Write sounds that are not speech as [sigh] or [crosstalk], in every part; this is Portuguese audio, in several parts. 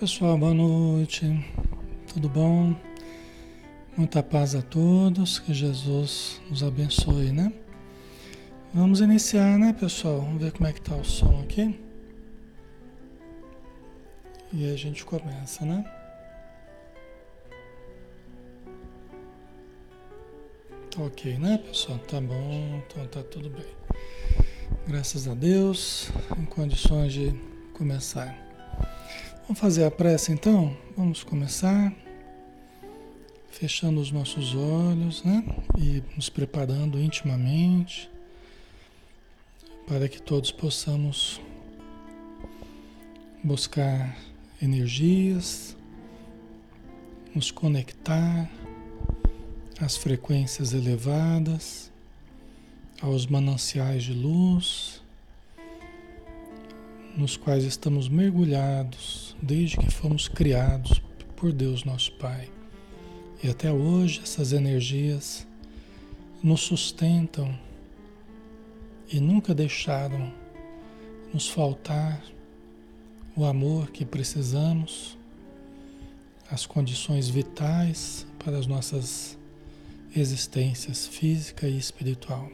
Pessoal, boa noite. Tudo bom? Muita paz a todos, que Jesus nos abençoe, né? Vamos iniciar, né, pessoal? Vamos ver como é que tá o som aqui. E a gente começa, né? Tá ok, né, pessoal? Tá bom, então tá tudo bem. Graças a Deus, em condições de começar. Vamos fazer a prece então? Vamos começar. Fechando os nossos olhos, né? E nos preparando intimamente para que todos possamos buscar energias, nos conectar às frequências elevadas, aos mananciais de luz, nos quais estamos mergulhados desde que fomos criados por Deus nosso Pai. E até hoje essas energias nos sustentam e nunca deixaram nos faltar o amor que precisamos, as condições vitais para as nossas existências física e espiritual.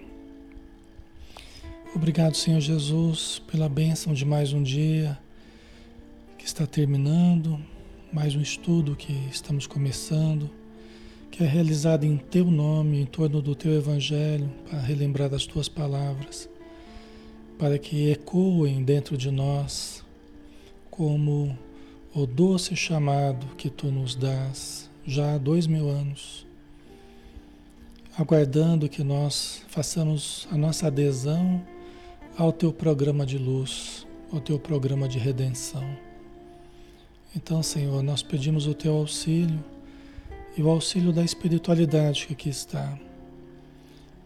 Obrigado, Senhor Jesus, pela bênção de mais um dia que está terminando, mais um estudo que estamos começando, que é realizado em Teu nome, em torno do Teu Evangelho, para relembrar das Tuas palavras, para que ecoem dentro de nós como o doce chamado que Tu nos dás já há dois mil anos aguardando que nós façamos a nossa adesão ao teu programa de luz, ao teu programa de redenção. Então, Senhor, nós pedimos o teu auxílio e o auxílio da espiritualidade que aqui está,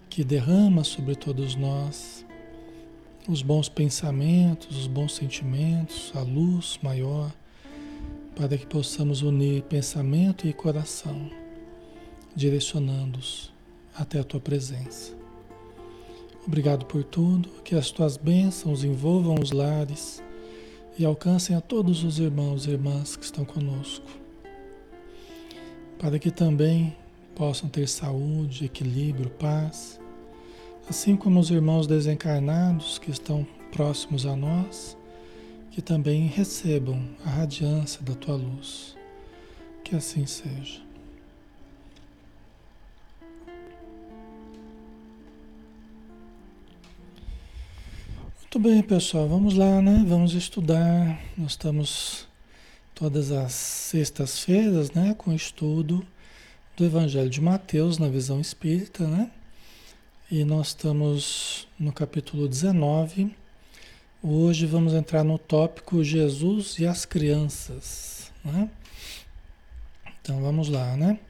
que derrama sobre todos nós os bons pensamentos, os bons sentimentos, a luz maior, para que possamos unir pensamento e coração, direcionando-os até a tua presença. Obrigado por tudo, que as tuas bênçãos envolvam os lares e alcancem a todos os irmãos e irmãs que estão conosco, para que também possam ter saúde, equilíbrio, paz, assim como os irmãos desencarnados que estão próximos a nós, que também recebam a radiância da tua luz. Que assim seja. Muito bem, pessoal, vamos lá, né? Vamos estudar. Nós estamos todas as sextas-feiras, né, com o estudo do Evangelho de Mateus na visão espírita, né? E nós estamos no capítulo 19. Hoje vamos entrar no tópico Jesus e as crianças, né? Então vamos lá, né?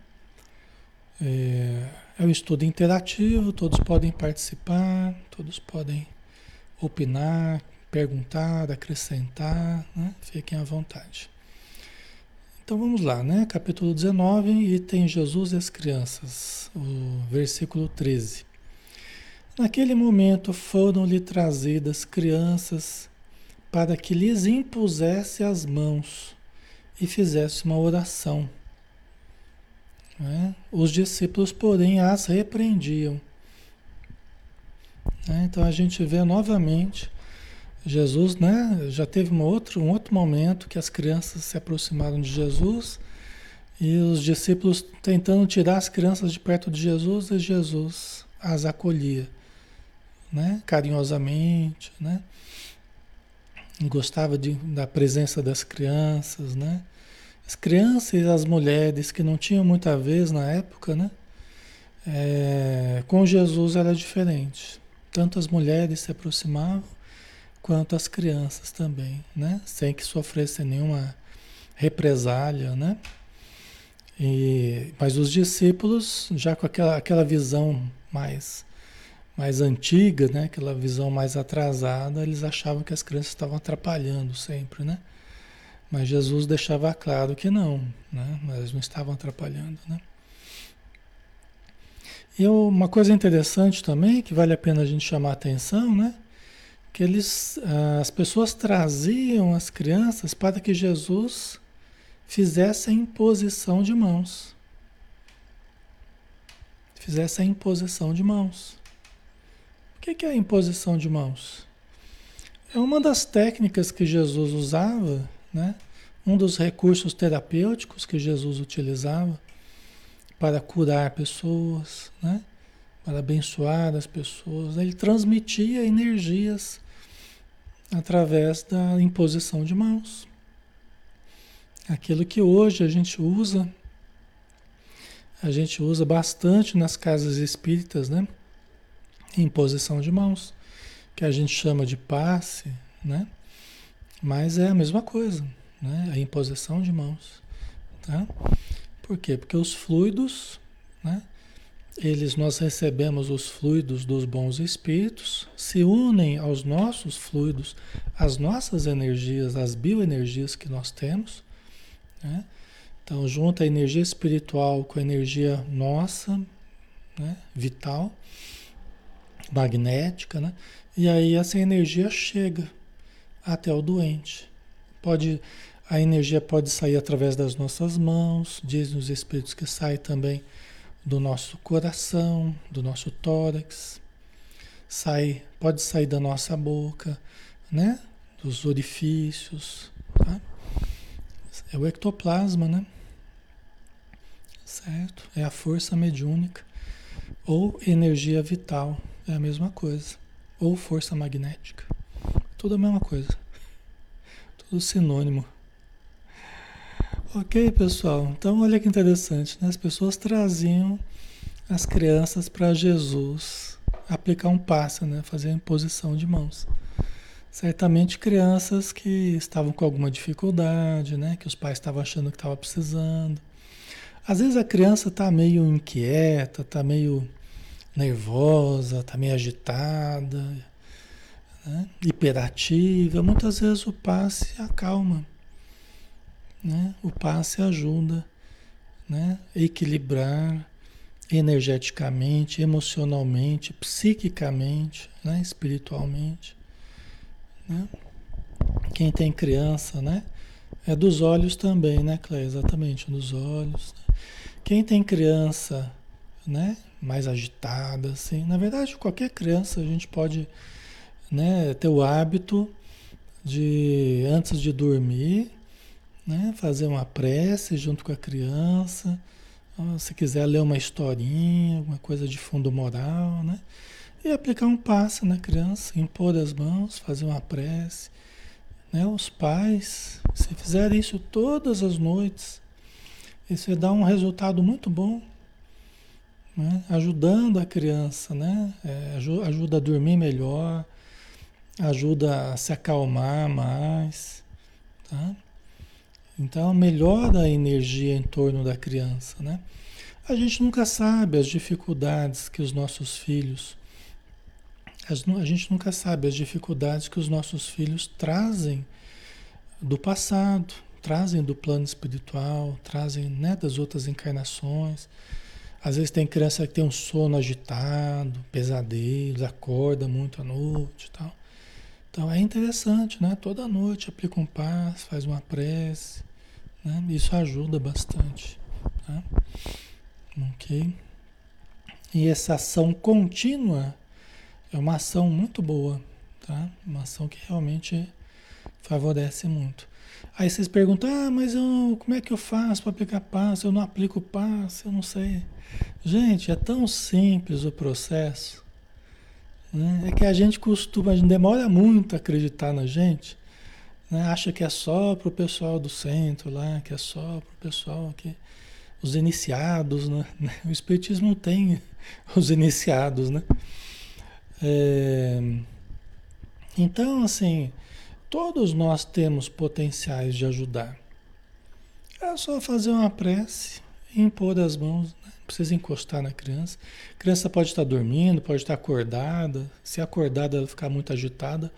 É, é um estudo interativo, todos podem participar, todos podem opinar, perguntar, acrescentar, né? fiquem à vontade. Então vamos lá, né? Capítulo 19, item Jesus e as crianças, o versículo 13. Naquele momento foram-lhe trazidas crianças para que lhes impusesse as mãos e fizesse uma oração. Né? Os discípulos, porém, as repreendiam. Né? Então a gente vê novamente Jesus, né? Já teve um outro, um outro momento que as crianças se aproximaram de Jesus e os discípulos tentando tirar as crianças de perto de Jesus e Jesus as acolhia, né? Carinhosamente, né? Gostava de, da presença das crianças, né? As crianças e as mulheres que não tinham muita vez na época, né? É, com Jesus era diferente. Tanto as mulheres se aproximavam, quanto as crianças também, né? Sem que sofressem nenhuma represália, né? E, mas os discípulos, já com aquela, aquela visão mais, mais antiga, né? aquela visão mais atrasada, eles achavam que as crianças estavam atrapalhando sempre, né? Mas Jesus deixava claro que não, né? Não estavam atrapalhando, né? E uma coisa interessante também, que vale a pena a gente chamar a atenção, né? Que eles, as pessoas traziam as crianças para que Jesus fizesse a imposição de mãos. Fizesse a imposição de mãos. O que é a imposição de mãos? É uma das técnicas que Jesus usava, né? um dos recursos terapêuticos que Jesus utilizava para curar pessoas, né? para abençoar as pessoas. Ele transmitia energias através da imposição de mãos. Aquilo que hoje a gente usa, a gente usa bastante nas casas espíritas, né? Imposição de mãos, que a gente chama de passe, né? Mas é a mesma coisa, né? A imposição de mãos, tá? Por quê? Porque os fluidos, né? Eles, nós recebemos os fluidos dos bons espíritos, se unem aos nossos fluidos, às nossas energias, às bioenergias que nós temos, né? Então, junta a energia espiritual com a energia nossa, né? vital, magnética, né? e aí essa energia chega até o doente. Pode, a energia pode sair através das nossas mãos, dizem os espíritos que sai também do nosso coração, do nosso tórax, sai, pode sair da nossa boca, né? Dos orifícios, tá? É o ectoplasma, né? Certo? É a força mediúnica. Ou energia vital, é a mesma coisa. Ou força magnética. Tudo a mesma coisa. Tudo sinônimo. Ok, pessoal. Então, olha que interessante. Né? As pessoas traziam as crianças para Jesus aplicar um passe, né? fazer a imposição de mãos. Certamente crianças que estavam com alguma dificuldade, né? Que os pais estavam achando que estava precisando. Às vezes a criança está meio inquieta, está meio nervosa, está meio agitada, né? hiperativa. Muitas vezes o passe acalma, né? O passe ajuda, né? Equilibrar energeticamente, emocionalmente, psiquicamente, né? espiritualmente. Né? Quem tem criança, né? É dos olhos também, né, Cleia? Exatamente, dos olhos. Né? Quem tem criança, né? Mais agitada, assim. Na verdade, qualquer criança a gente pode, né? Ter o hábito de, antes de dormir, né? Fazer uma prece junto com a criança. Se quiser ler uma historinha, alguma coisa de fundo moral, né? E aplicar um passe na criança, impor as mãos, fazer uma prece. Né? Os pais, se fizerem isso todas as noites, isso dar um resultado muito bom. Né? Ajudando a criança, né? É, ajuda a dormir melhor, ajuda a se acalmar mais. Tá? Então melhora a energia em torno da criança. Né? A gente nunca sabe as dificuldades que os nossos filhos a gente nunca sabe as dificuldades que os nossos filhos trazem do passado, trazem do plano espiritual, trazem né, das outras encarnações. Às vezes tem criança que tem um sono agitado, pesadelos, acorda muito à noite e tal. Então é interessante, né? Toda noite aplica um passo, faz uma prece. Né? Isso ajuda bastante. Tá? Ok? E essa ação contínua é uma ação muito boa, tá? Uma ação que realmente favorece muito. Aí vocês perguntam, ah, mas eu, como é que eu faço para aplicar passo? Eu não aplico passo, eu não sei. Gente, é tão simples o processo. Né? É que a gente costuma, a gente demora muito a acreditar na gente. Né? Acha que é só para o pessoal do centro lá, que é só para o pessoal que. Os iniciados, né? [laughs] O Espiritismo tem [laughs] os iniciados, né? É, então, assim, todos nós temos potenciais de ajudar. É só fazer uma prece impor as mãos. Né? Não precisa encostar na criança. A criança pode estar dormindo, pode estar acordada. Se acordada ela ficar muito agitada,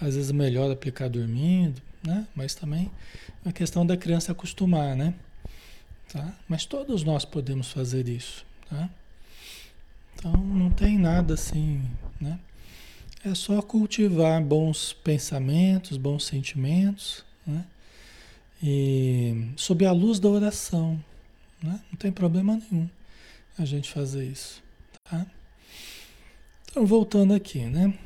às vezes melhor aplicar dormindo, né? Mas também a questão da criança acostumar, né? Tá? Mas todos nós podemos fazer isso, tá? Então não tem nada assim, né? É só cultivar bons pensamentos, bons sentimentos, né? e sob a luz da oração. Né? Não tem problema nenhum a gente fazer isso. Tá? Então, voltando aqui, né?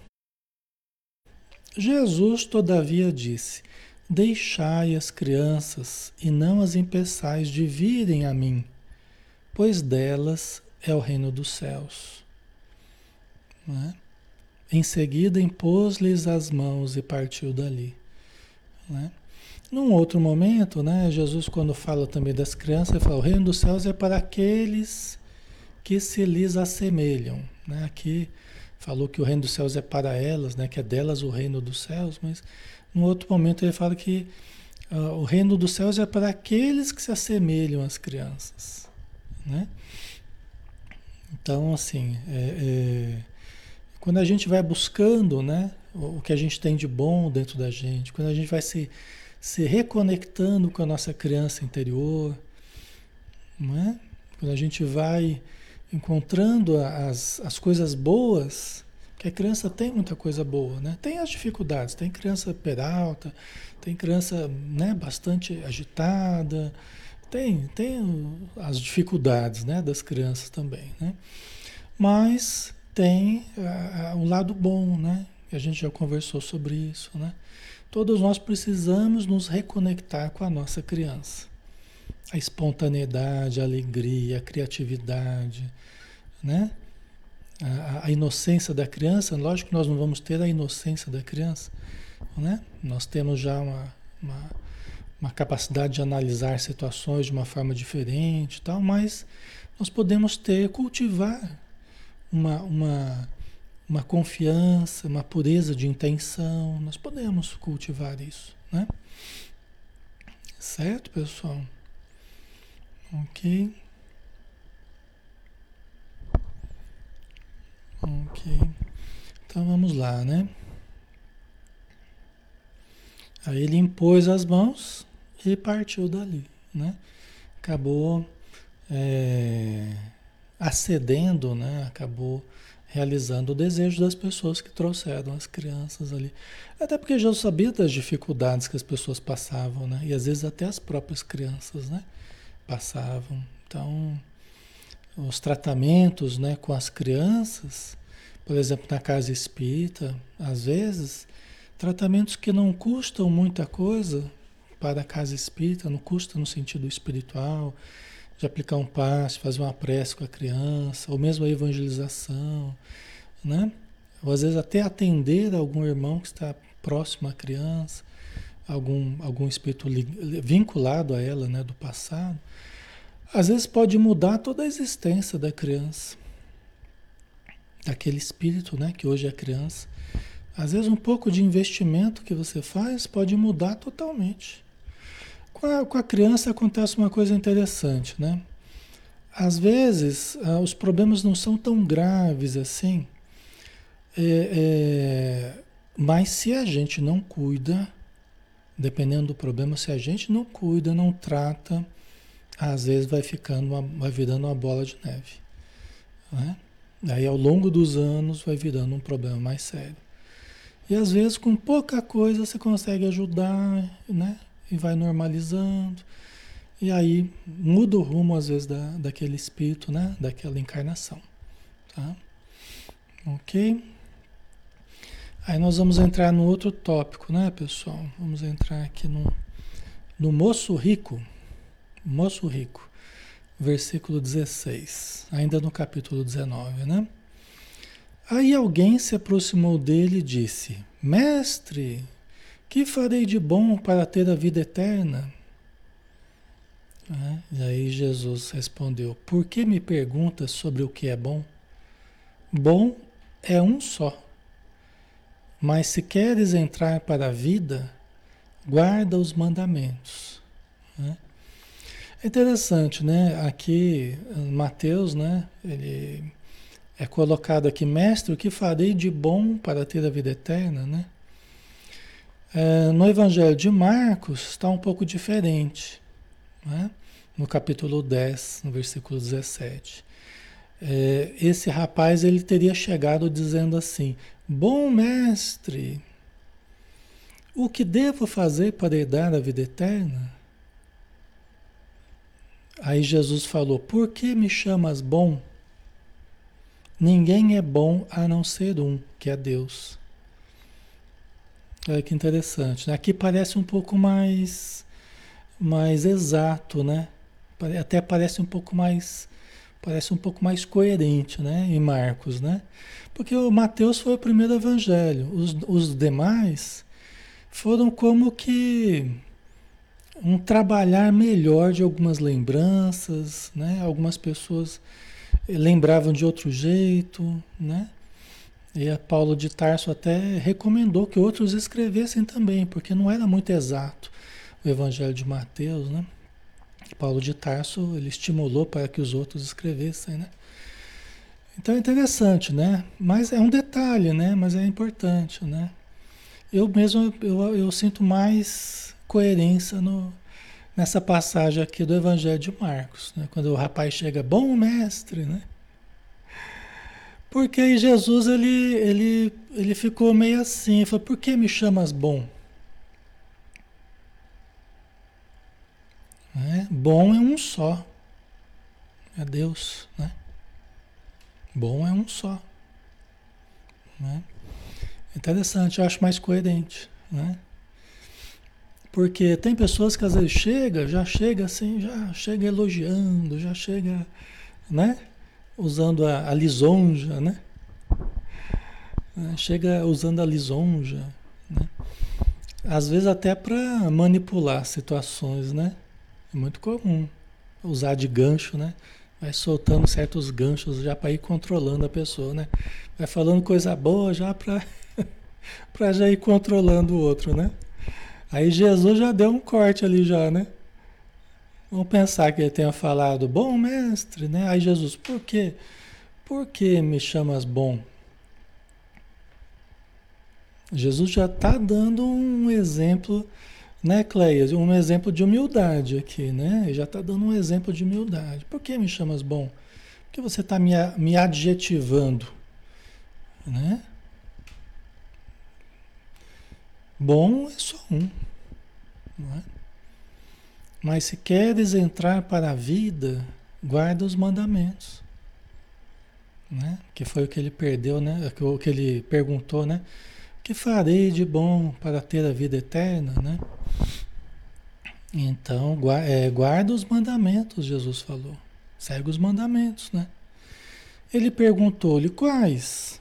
Jesus, todavia, disse: Deixai as crianças e não as impeçais de virem a mim, pois delas é o reino dos céus. Né? Em seguida, impôs-lhes as mãos e partiu dali. Né? Num outro momento, né, Jesus, quando fala também das crianças, ele fala: o reino dos céus é para aqueles que se lhes assemelham. Né? Aqui falou que o reino dos céus é para elas, né? que é delas o reino dos céus, mas no outro momento ele fala que uh, o reino dos céus é para aqueles que se assemelham às crianças. Né? Então, assim, é, é, quando a gente vai buscando né, o, o, que a gente tem de bom dentro da gente, quando a gente vai se, se reconectando com a nossa criança interior, né? quando a gente vai encontrando as, as coisas boas que a criança tem muita coisa boa, né? Tem as dificuldades, tem criança peralta, tem criança né, bastante agitada, tem, tem as dificuldades né, das crianças também, né? Mas tem uh, um lado bom, né? A gente já conversou sobre isso, né? Todos nós precisamos nos reconectar com a nossa criança. A espontaneidade, a alegria, a criatividade, né? a, a, inocência da criança, lógico que nós não vamos ter a inocência da criança, né? Nós temos já uma, uma, uma capacidade de analisar situações de uma forma diferente tal, mas nós podemos ter, cultivar uma, uma, uma confiança, uma pureza de intenção, nós podemos cultivar isso, né? Certo, pessoal? Ok. Ok. Então vamos lá, né? Aí ele impôs as mãos e partiu dali, né? Acabou é, acedendo, né? Acabou realizando o desejo das pessoas que trouxeram as crianças ali. Até porque Jesus sabia das dificuldades que as pessoas passavam, né? E às vezes até as próprias crianças, né? Passavam. Então, os tratamentos né, com as crianças, por exemplo, na casa espírita, às vezes, tratamentos que não custam muita coisa para a casa espírita, não custa no sentido espiritual, de aplicar um passe, fazer uma prece com a criança, ou mesmo a evangelização, né? Ou às vezes até atender algum irmão que está próximo à criança, algum, algum espírito vinculado a ela, né, do passado. Às vezes pode mudar toda a existência da criança, daquele espírito, né, que hoje é criança. Às vezes um pouco de investimento que você faz pode mudar totalmente. Com a, com a criança acontece uma coisa interessante, né? Às vezes ah, os problemas não são tão graves assim, é, é, mas se a gente não cuida, dependendo do problema, se a gente não cuida, não trata, às vezes vai ficando, uma, vai virando uma bola de neve. Né? Aí ao longo dos anos vai virando um problema mais sério. E às vezes com pouca coisa você consegue ajudar, né? E vai normalizando. E aí muda o rumo às vezes da, daquele espírito, né? Daquela encarnação. Tá? Ok? Aí nós vamos entrar no outro tópico, né, pessoal? Vamos entrar aqui no, no moço rico. Moço rico, versículo 16, ainda no capítulo 19, né? Aí alguém se aproximou dele e disse: Mestre, que farei de bom para ter a vida eterna? É, e aí Jesus respondeu: Por que me perguntas sobre o que é bom? Bom é um só. Mas se queres entrar para a vida, guarda os mandamentos. Né? É interessante, né? Aqui, Mateus, né? Ele é colocado aqui, mestre, o que farei de bom para ter a vida eterna, né? É, no Evangelho de Marcos está um pouco diferente, né? no capítulo 10, no versículo 17. É, esse rapaz ele teria chegado dizendo assim: Bom mestre, o que devo fazer para herdar a vida eterna? Aí Jesus falou: Por que me chamas bom? Ninguém é bom a não ser um, que é Deus. Olha que interessante. Né? Aqui parece um pouco mais, mais exato, né? Até parece um pouco mais, parece um pouco mais coerente, né? Em Marcos, né? Porque o Mateus foi o primeiro evangelho. Os, os demais foram como que um trabalhar melhor de algumas lembranças, né? Algumas pessoas lembravam de outro jeito, né? E a Paulo de Tarso até recomendou que outros escrevessem também, porque não era muito exato o Evangelho de Mateus, né? Paulo de Tarso ele estimulou para que os outros escrevessem, né? Então é interessante, né? Mas é um detalhe, né? Mas é importante, né? Eu mesmo eu, eu sinto mais coerência no, nessa passagem aqui do Evangelho de Marcos, né? quando o rapaz chega, bom mestre, né? Porque aí Jesus ele, ele, ele ficou meio assim, falou, por que me chamas bom? Né? Bom é um só, é Deus, né? Bom é um só. Né? Interessante, eu acho mais coerente, né? Porque tem pessoas que às vezes chega, já chega assim, já chega elogiando, já chega, né? Usando a, a lisonja, né? É, chega usando a lisonja, né? Às vezes até para manipular situações, né? É muito comum usar de gancho, né? Vai soltando certos ganchos já para ir controlando a pessoa, né? Vai falando coisa boa já para [laughs] para já ir controlando o outro, né? Aí Jesus já deu um corte ali já, né? Vamos pensar que ele tenha falado, bom mestre, né? Aí Jesus, por quê? Por que me chamas bom? Jesus já está dando um exemplo, né, Cleia? Um exemplo de humildade aqui, né? Já está dando um exemplo de humildade. Por que me chamas bom? Porque você está me, me adjetivando, né? Bom é só um. Não é? Mas se queres entrar para a vida, guarda os mandamentos. Né? Que foi o que ele perdeu, né? O que ele perguntou, né? Que farei de bom para ter a vida eterna, né? Então, é, guarda os mandamentos, Jesus falou. Segue os mandamentos, né? Ele perguntou-lhe quais?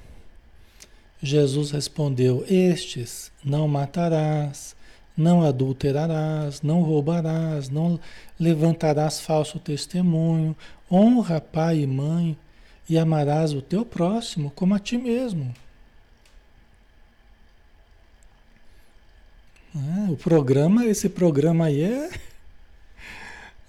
Jesus respondeu: Estes não matarás, não adulterarás, não roubarás, não levantarás falso testemunho, honra pai e mãe e amarás o teu próximo como a ti mesmo. É, o programa, esse programa aí é,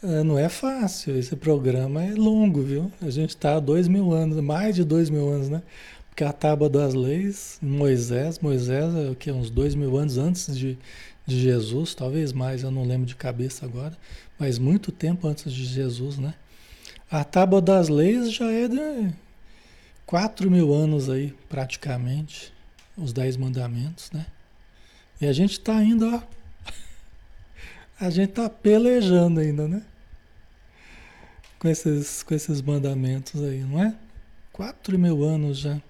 é, não é fácil, esse programa é longo, viu? A gente está há dois mil anos, mais de dois mil anos, né? Porque a tábua das leis, Moisés, Moisés é o que? Uns dois mil anos antes de, de Jesus, talvez mais, eu não lembro de cabeça agora, mas muito tempo antes de Jesus, né? A tábua das leis já é de quatro mil anos aí, praticamente, os dez mandamentos, né? E a gente está ainda, ó, a gente está pelejando ainda, né? Com esses, com esses mandamentos aí, não é? Quatro mil anos já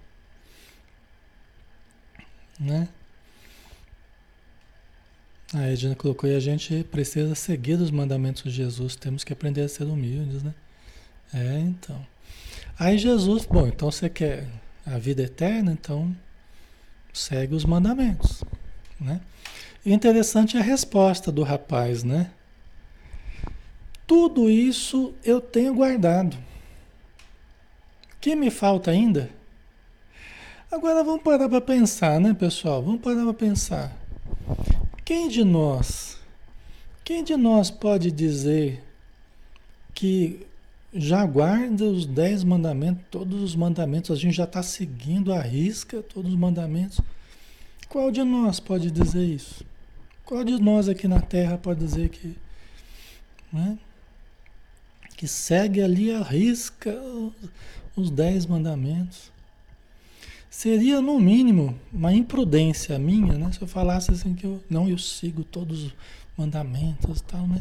né? A Edna colocou e a gente precisa seguir os mandamentos de Jesus, temos que aprender a ser humildes, né? É, então. Aí Jesus, bom, então você quer a vida eterna, então segue os mandamentos, né? Interessante é a resposta do rapaz, né? Tudo isso eu tenho guardado. Que me falta ainda? Agora vamos parar para pensar, né, pessoal? Vamos parar para pensar. Quem de nós, quem de nós pode dizer que já guarda os dez mandamentos, todos os mandamentos, a gente já está seguindo a risca todos os mandamentos? Qual de nós pode dizer isso? Qual de nós aqui na Terra pode dizer que, né, que segue ali a risca os dez mandamentos? Seria, no mínimo, uma imprudência minha, né? Se eu falasse assim que eu não eu sigo todos os mandamentos e tal, né?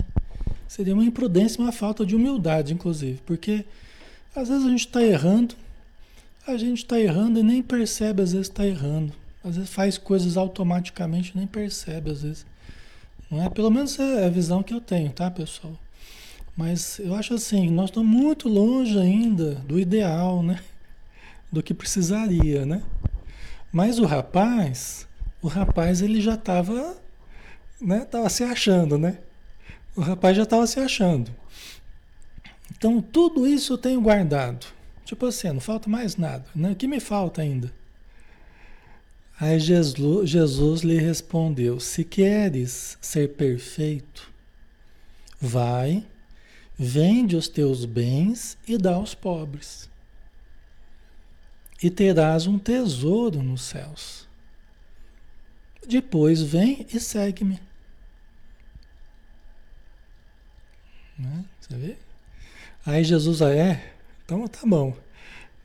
Seria uma imprudência, uma falta de humildade, inclusive, porque às vezes a gente está errando, a gente está errando e nem percebe, às vezes está errando. Às vezes faz coisas automaticamente nem percebe, às vezes. Não é? Pelo menos é a visão que eu tenho, tá, pessoal? Mas eu acho assim, nós estamos muito longe ainda do ideal, né? [laughs] Do que precisaria, né? Mas o rapaz, o rapaz ele já estava, né? Tava se achando, né? O rapaz já estava se achando. Então tudo isso eu tenho guardado. Tipo assim, não falta mais nada, né? O que me falta ainda? Aí Jesus, Jesus lhe respondeu: Se queres ser perfeito, vai, vende os teus bens e dá aos pobres, e terás um tesouro nos céus. Depois vem e segue-me. Né? Você vê? Aí Jesus, ah, é, então tá bom.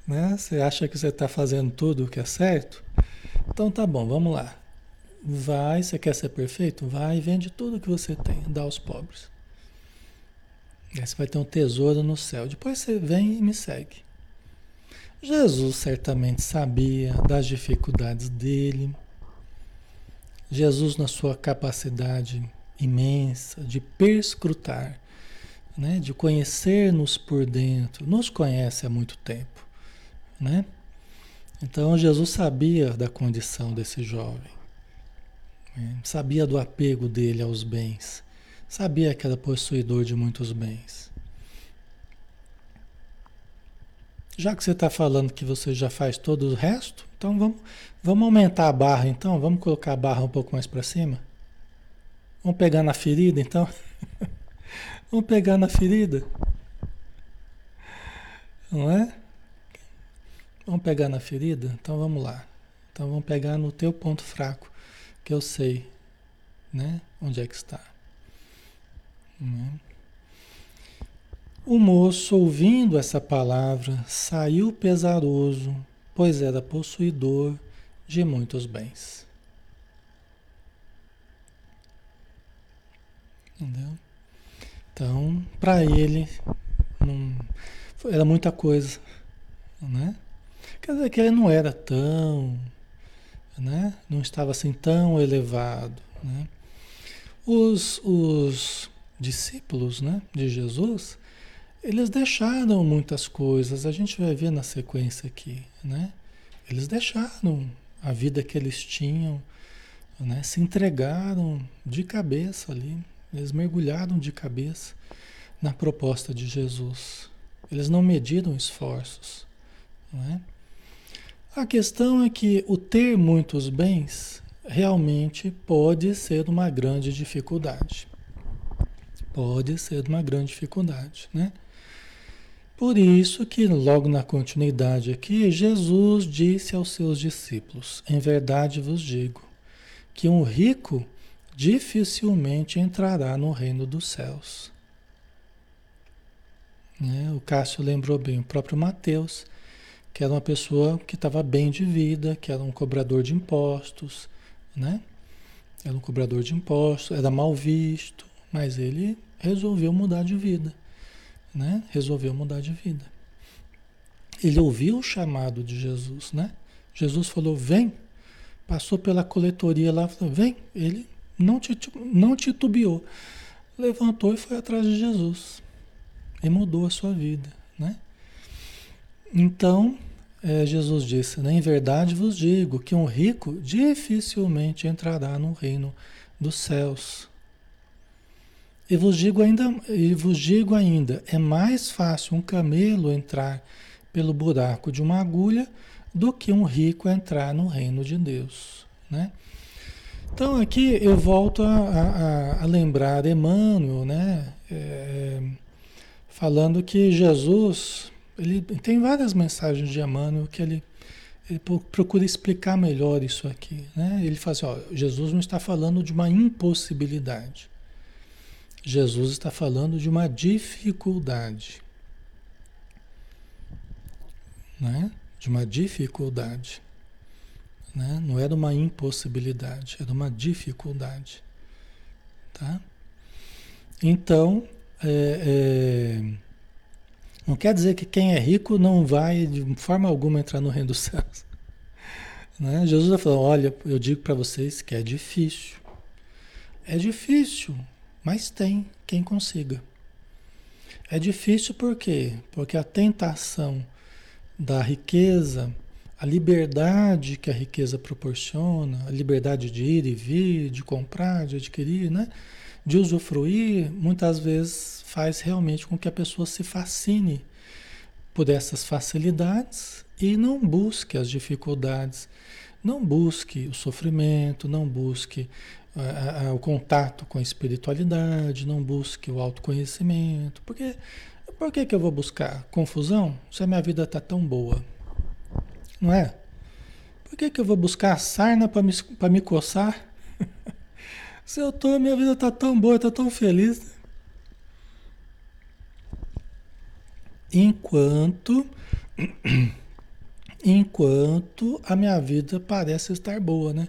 Né? Você acha que você está fazendo tudo o que é certo? Então tá bom, vamos lá. Vai, você quer ser perfeito? Vai vende tudo que você tem, dá aos pobres. Aí você vai ter um tesouro no céu. Depois você vem e me segue. Jesus certamente sabia das dificuldades dele. Jesus, na sua capacidade imensa de perscrutar, né, de conhecer-nos por dentro, nos conhece há muito tempo, né? Então Jesus sabia da condição desse jovem, sabia do apego dele aos bens, sabia que era possuidor de muitos bens. Já que você está falando que você já faz todo o resto, então vamos, vamos aumentar a barra então, vamos colocar a barra um pouco mais para cima. Vamos pegar na ferida então? [laughs] vamos pegar na ferida. Não é? Vamos pegar na ferida? Então vamos lá. Então vamos pegar no teu ponto fraco, que eu sei, né? Onde é que está. Né? O moço, ouvindo essa palavra, saiu pesaroso, pois era possuidor de muitos bens. Entendeu? Então, para ele, não, era muita coisa, né? Quer dizer que ele não era tão, né? não estava assim tão elevado. Né? Os, os discípulos né, de Jesus, eles deixaram muitas coisas, a gente vai ver na sequência aqui, né? Eles deixaram a vida que eles tinham, né? se entregaram de cabeça ali, eles mergulharam de cabeça na proposta de Jesus. Eles não mediram esforços, não é? A questão é que o ter muitos bens realmente pode ser uma grande dificuldade. Pode ser uma grande dificuldade, né? Por isso que logo na continuidade aqui, Jesus disse aos seus discípulos: Em verdade vos digo que um rico dificilmente entrará no reino dos céus. Né? O Cássio lembrou bem, o próprio Mateus que era uma pessoa que estava bem de vida, que era um cobrador de impostos, né? Era um cobrador de impostos, era mal visto, mas ele resolveu mudar de vida, né? Resolveu mudar de vida. Ele ouviu o chamado de Jesus, né? Jesus falou: "Vem". Passou pela coletoria lá, falou: "Vem". Ele não, não titubeou. Levantou e foi atrás de Jesus. E mudou a sua vida, né? Então, é, Jesus disse: Em verdade vos digo que um rico dificilmente entrará no reino dos céus. E vos digo ainda, e vos digo ainda, é mais fácil um camelo entrar pelo buraco de uma agulha do que um rico entrar no reino de Deus, né? Então aqui eu volto a, a, a lembrar Emmanuel, né? É, falando que Jesus ele tem várias mensagens de Emmanuel que ele, ele procura explicar melhor isso aqui. Né? Ele fala assim, ó, Jesus não está falando de uma impossibilidade. Jesus está falando de uma dificuldade. Né? De uma dificuldade. Né? Não era uma impossibilidade, era uma dificuldade. Tá? Então, é, é, não quer dizer que quem é rico não vai de forma alguma entrar no reino dos céus. [laughs] Né? Jesus está falando: olha, eu digo para vocês que é difícil. É difícil, mas tem quem consiga. É difícil por quê? Porque a tentação da riqueza, a liberdade que a riqueza proporciona, a liberdade de ir e vir, de comprar, de adquirir, né? De usufruir, muitas vezes faz realmente com que a pessoa se fascine por essas facilidades e não busque as dificuldades, não busque o sofrimento, não busque uh, uh, o contato com a espiritualidade, não busque o autoconhecimento. Porque por que, que eu vou buscar confusão se a minha vida está tão boa? Não é? Por que, que eu vou buscar sarna para me, me coçar? [laughs] Se eu tô, minha vida tá tão boa, tá tão feliz. Enquanto [clears throat] enquanto a minha vida parece estar boa, né?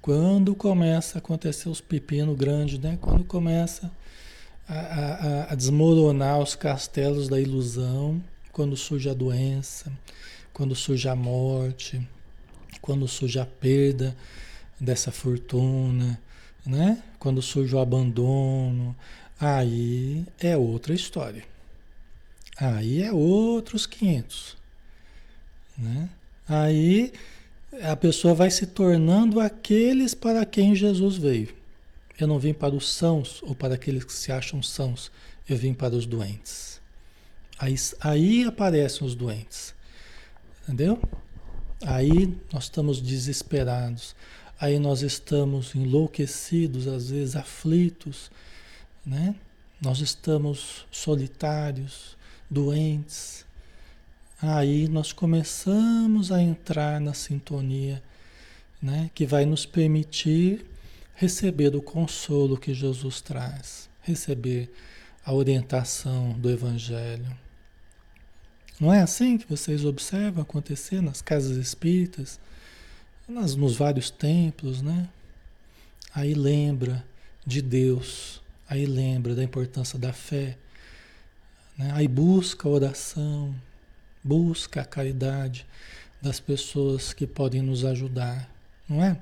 Quando começa a acontecer os pepinos grandes, né? Quando começa a, a, a, desmoronar os castelos da ilusão, quando surge a doença, quando surge a morte, quando surge a perda dessa fortuna, né? Quando surge o abandono, aí é outra história. Aí é outros 500, né? Aí a pessoa vai se tornando aqueles para quem Jesus veio. Eu não vim para os sãos ou para aqueles que se acham sãos, eu vim para os doentes. Aí, aí aparecem os doentes, entendeu? Aí nós estamos desesperados aí nós estamos enlouquecidos, às vezes aflitos, né? Nós estamos solitários, doentes. Aí nós começamos a entrar na sintonia, né? Que vai nos permitir receber o consolo que Jesus traz, receber a orientação do Evangelho. Não é assim que vocês observam acontecer nas casas espíritas? Nas, nos vários templos, né? Aí lembra de Deus, aí lembra da importância da fé, né? aí busca a oração, busca a caridade das pessoas que podem nos ajudar, não é?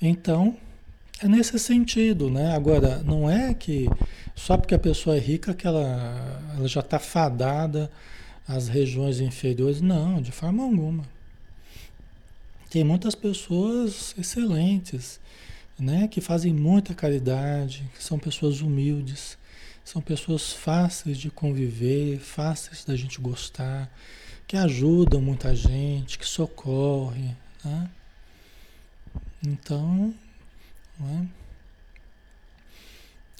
Então, é nesse sentido, né? Agora, não é que só porque a pessoa é rica que ela, ela já está fadada às regiões inferiores. Não, de forma alguma. Tem muitas pessoas excelentes, né, que fazem muita caridade, que são pessoas humildes, são pessoas fáceis de conviver, fáceis da gente gostar, que ajudam muita gente, que socorrem, né? Então, né?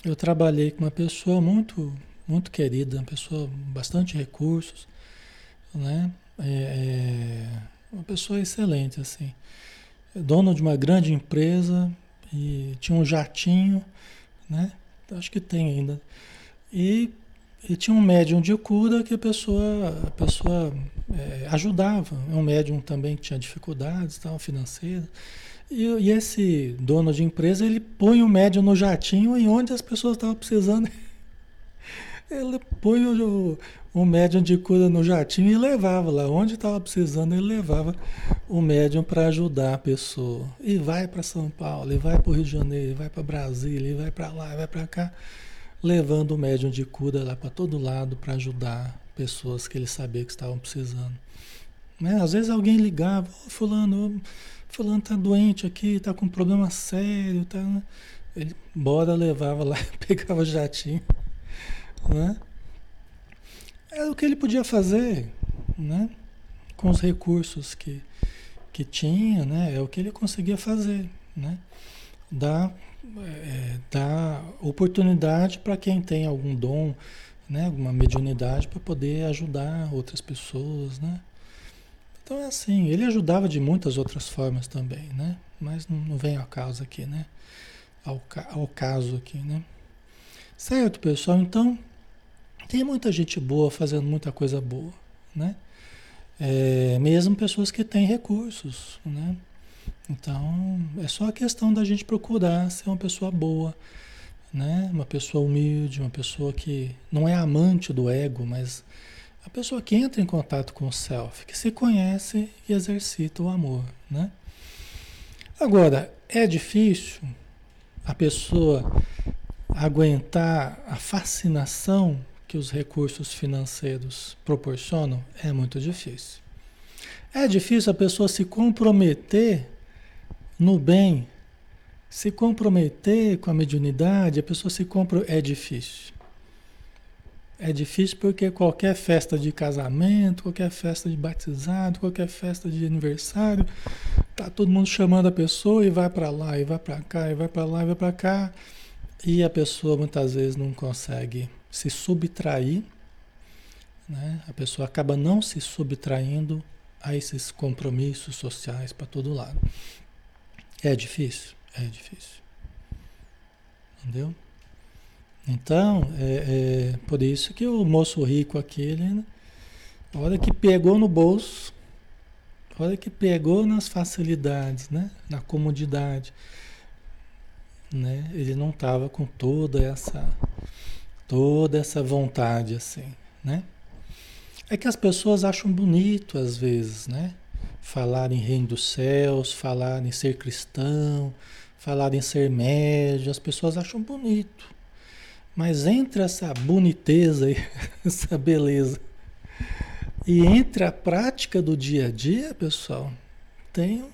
eu trabalhei com uma pessoa muito, muito querida, uma pessoa bastante recursos, né? É, é uma pessoa excelente, assim. Dono de uma grande empresa e tinha um jatinho, né? Acho que tem ainda. E, e tinha um médium de cura que a pessoa, a pessoa é, ajudava. É um médium também que tinha dificuldades tal, financeiras. E, e, esse dono de empresa, ele põe o médium no jatinho e onde as pessoas estavam precisando. [laughs] Ele põe o, o médium de cura no jatinho e levava lá. Onde estava precisando, ele levava o médium para ajudar a pessoa. E vai para São Paulo, e vai para o Rio de Janeiro, e vai para Brasília, e vai para lá, e vai para cá, levando o médium de cura lá para todo lado para ajudar pessoas que ele sabia que estavam precisando. Né? Às vezes alguém ligava, oh, fulano, fulano tá doente aqui, tá com um problema sério, tá. Né? Ele bora levava lá, [laughs] pegava jatinho, né? Era o que ele podia fazer, né? Com os recursos que, que tinha, né? É o que ele conseguia fazer, né? Dar, é, dar oportunidade para quem tem algum dom, né? Alguma mediunidade para poder ajudar outras pessoas, né? Então é assim, ele ajudava de muitas outras formas também, né? Mas não, não vem ao caso aqui, né? Ao, ao caso aqui, né? Certo, pessoal? Então, tem muita gente boa fazendo muita coisa boa, né? É, mesmo pessoas que têm recursos, né? Então, é só a questão da gente procurar ser uma pessoa boa, né? Uma pessoa humilde, uma pessoa que não é amante do ego, mas a pessoa que entra em contato com o self, que se conhece e exercita o amor, né? Agora, é difícil a pessoa aguentar a fascinação que os recursos financeiros proporcionam? É muito difícil. É difícil a pessoa se comprometer no bem, se comprometer com a mediunidade, a pessoa se comprometer. É difícil. É difícil porque qualquer festa de casamento, qualquer festa de batizado, qualquer festa de aniversário, tá todo mundo chamando a pessoa e vai para lá, e vai para cá, e vai para lá, e vai para cá, e a pessoa muitas vezes não consegue se subtrair, né? A pessoa acaba não se subtraindo a esses compromissos sociais para todo lado. É difícil, é difícil. Entendeu? Então, é, é, por isso que o moço rico aquele, né, hora que pegou no bolso, a hora que pegou nas facilidades, né, na comodidade, né, ele não estava com toda essa, toda essa vontade assim, né? É que as pessoas acham bonito às vezes, né? Falar em reino dos céus, falar em ser cristão, falar em ser médio, as pessoas acham bonito. Mas entre essa boniteza e [laughs] essa beleza e entre a prática do dia a dia, pessoal, tem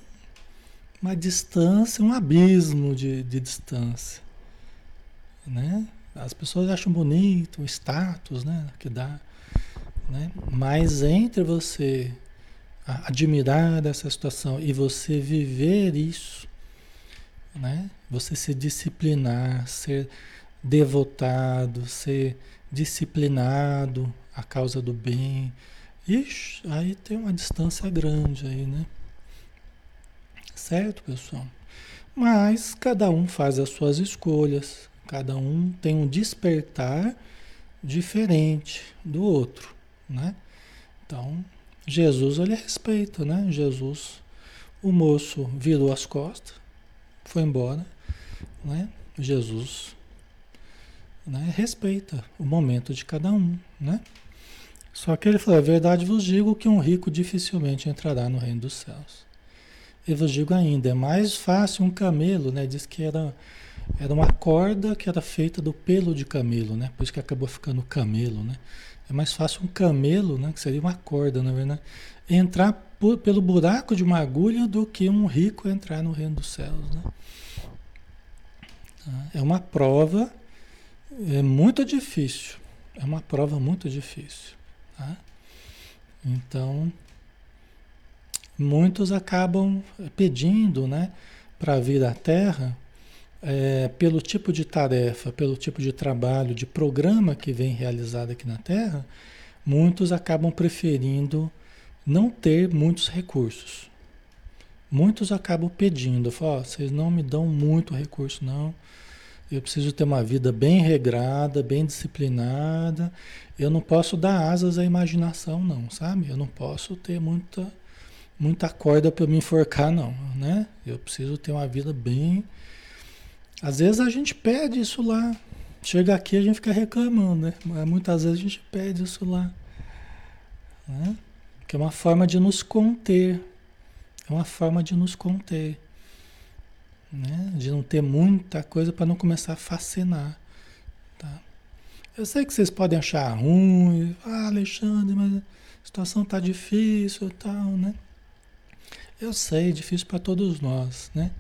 uma distância, um abismo de, de distância. Né? As pessoas acham bonito o status né, que dá. Né? Mas entre você admirar essa situação e você viver isso, né? você se disciplinar, ser devotado, ser disciplinado à causa do bem. Ixi, aí tem uma distância grande aí, né? Certo, pessoal? Mas cada um faz as suas escolhas, cada um tem um despertar diferente do outro, né? Então, Jesus ele respeita, né? Jesus, o moço virou as costas, foi embora, né? Jesus né, respeita o momento de cada um, né? Só que ele falou, é verdade vos digo que um rico dificilmente entrará no reino dos céus. Eu vos digo ainda, é mais fácil um camelo, né? Diz que era, era uma corda que era feita do pelo de camelo, né? Por isso que acabou ficando camelo, né? É mais fácil um camelo, né? Que seria uma corda, na verdade, entrar por, pelo buraco de uma agulha do que um rico entrar no reino dos céus, né? Tá? É uma prova é muito difícil. É uma prova muito difícil. Tá? Então, muitos acabam pedindo né, para vir à Terra é, pelo tipo de tarefa, pelo tipo de trabalho, de programa que vem realizado aqui na Terra, muitos acabam preferindo não ter muitos recursos. Muitos acabam pedindo, falam, oh, vocês não me dão muito recurso não, eu preciso ter uma vida bem regrada, bem disciplinada. Eu não posso dar asas à imaginação, não, sabe? Eu não posso ter muita, muita corda para me enforcar, não, né? Eu preciso ter uma vida bem. Às vezes a gente pede isso lá. Chega aqui a gente fica reclamando, né? Mas muitas vezes a gente pede isso lá. Né? Que é uma forma de nos conter. É uma forma de nos conter né? De não ter muita coisa para não começar a fascinar, tá? Eu sei que vocês podem achar ruim, ah, Alexandre, mas a situação tá difícil, tal, né? Eu sei, difícil para todos nós, né?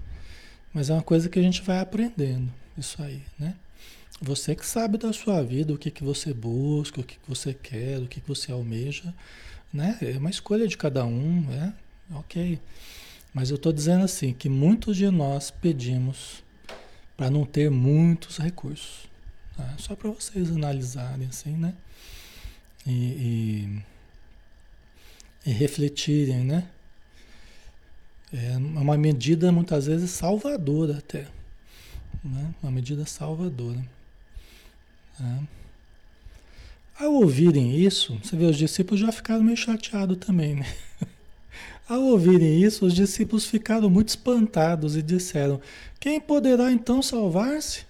Mas é uma coisa que a gente vai aprendendo, isso aí, né? Você que sabe da sua vida, o que, que você busca, o que, que você quer, o que, que você almeja, né? É uma escolha de cada um, né? Ok. Mas eu estou dizendo assim, que muitos de nós pedimos para não ter muitos recursos. Tá? Só para vocês analisarem assim, né? E, e, e, refletirem, né? É uma medida muitas vezes salvadora até. Né? Uma medida salvadora. Tá? Ao ouvirem isso, você vê, os discípulos já ficaram meio chateados também, né? [laughs] Ao ouvirem isso, os discípulos ficaram muito espantados e disseram: Quem poderá então salvar-se?